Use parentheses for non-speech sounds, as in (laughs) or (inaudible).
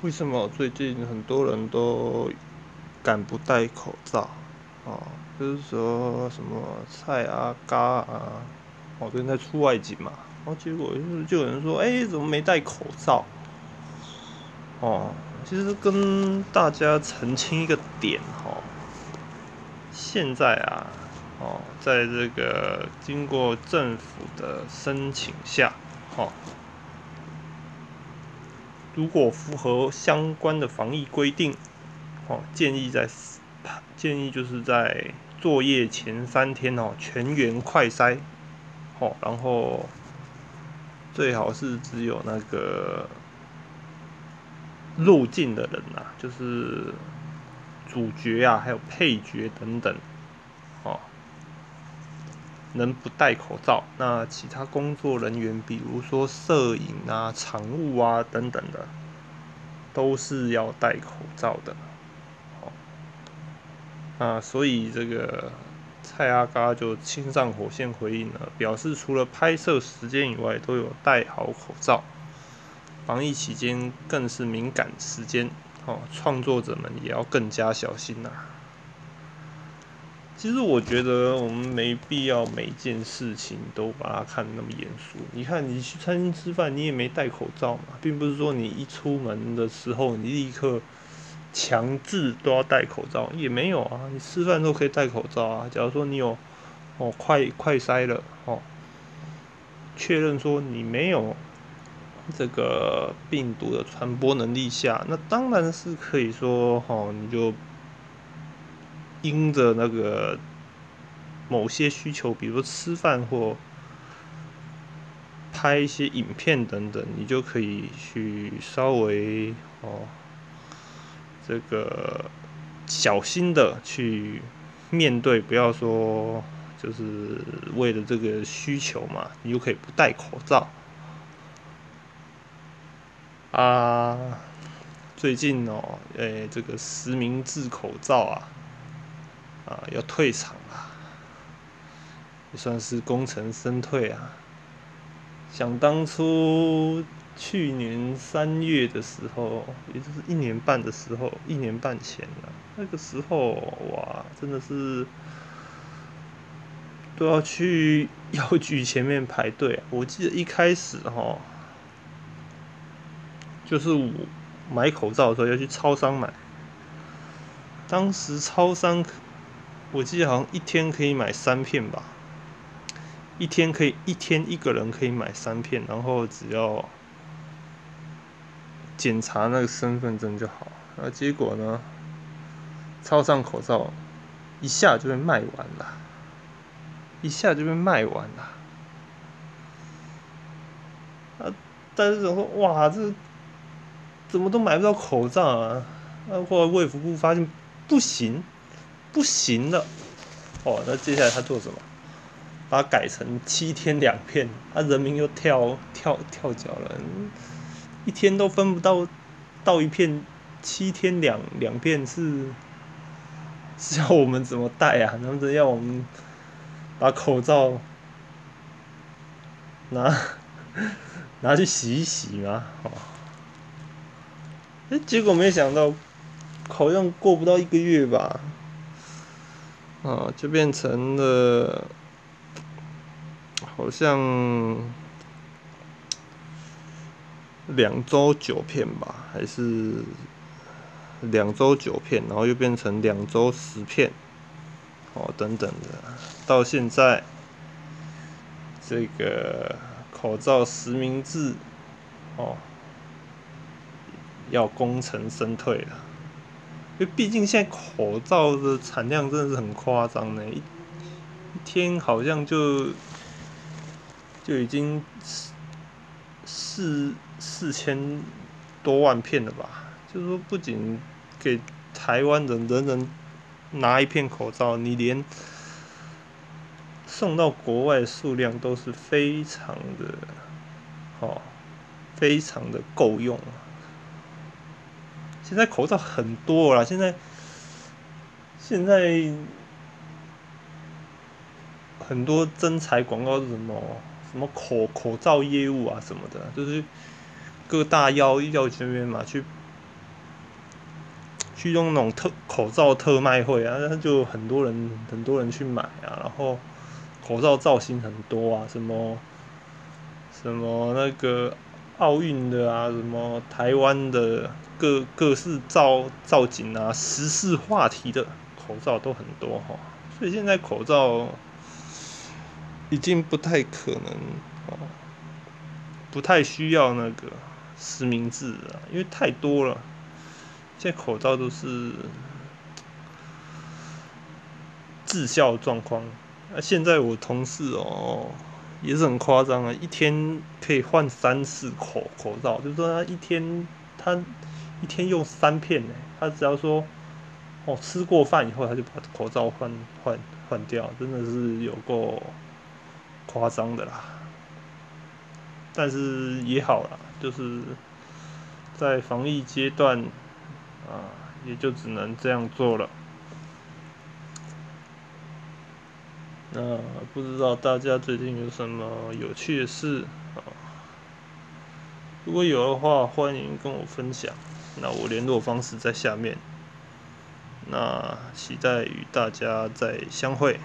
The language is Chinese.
为什么最近很多人都敢不戴口罩？哦，就是说什么蔡阿嘎啊，哦，最近在出外景嘛，然后结果就是就有人说，哎，怎么没戴口罩？哦，其实跟大家澄清一个点哈，现在啊，哦，在这个经过政府的申请下，哦。如果符合相关的防疫规定，哦，建议在建议就是在作业前三天哦，全员快筛，哦，然后最好是只有那个入境的人呐，就是主角啊，还有配角等等，哦，能不戴口罩。那其他工作人员，比如说摄影啊、场务啊等等的，都是要戴口罩的。哦，啊，所以这个蔡阿嘎就亲上火线回应了，表示除了拍摄时间以外，都有戴好口罩。防疫期间更是敏感时间，哦，创作者们也要更加小心呐。其实我觉得我们没必要每件事情都把它看那么严肃。你看，你去餐厅吃饭，你也没戴口罩嘛，并不是说你一出门的时候你立刻强制都要戴口罩，也没有啊。你吃饭都可以戴口罩啊。假如说你有哦快快筛了哦，确认说你没有这个病毒的传播能力下，那当然是可以说哦，你就。因着那个某些需求，比如说吃饭或拍一些影片等等，你就可以去稍微哦，这个小心的去面对，不要说就是为了这个需求嘛，你就可以不戴口罩。啊，最近哦，诶，这个实名制口罩啊。啊，要退场了，也算是功成身退啊。想当初去年三月的时候，也就是一年半的时候，一年半前了，那个时候哇，真的是都要去 (laughs) 药局前面排队。我记得一开始哈，就是我买口罩的时候要去超商买，当时超商。我记得好像一天可以买三片吧，一天可以一天一个人可以买三片，然后只要检查那个身份证就好。那结果呢，超上口罩一下就被卖完了，一下就被卖完了。啊，但是说哇，这怎么都买不到口罩啊？啊后来卫福部发现不行。不行了，哦，那接下来他做什么？把它改成七天两片，啊，人民又跳跳跳脚了，一天都分不到到一片，七天两两片是是要我们怎么戴啊？能不能要我们把口罩拿 (laughs) 拿去洗一洗吗？哦，哎，结果没想到好像过不到一个月吧。啊，就变成了好像两周九片吧，还是两周九片，然后又变成两周十片，哦，等等的，到现在这个口罩实名制，哦，要功成身退了。因为毕竟现在口罩的产量真的是很夸张呢，一一天好像就就已经四四四千多万片了吧？就是说，不仅给台湾人人人拿一片口罩，你连送到国外数量都是非常的，哦，非常的够用。现在口罩很多了，现在现在很多真材广告是什么什么口口罩业务啊什么的，就是各大药药局那边嘛，去去用那种特口罩特卖会啊，那就很多人很多人去买啊，然后口罩造型很多啊，什么什么那个奥运的啊，什么台湾的各各式造造景啊，时事话题的口罩都很多哈，所以现在口罩已经不太可能哦，不太需要那个实名制了，因为太多了。现在口罩都是滞销状况。那现在我同事哦，也是很夸张啊，一天可以换三次口口罩，就是说他一天他一天用三片呢。他只要说哦，吃过饭以后他就把口罩换换换掉，真的是有够夸张的啦。但是也好啦，就是在防疫阶段。啊，也就只能这样做了。那不知道大家最近有什么有趣的事啊？如果有的话，欢迎跟我分享。那我联络方式在下面。那期待与大家再相会。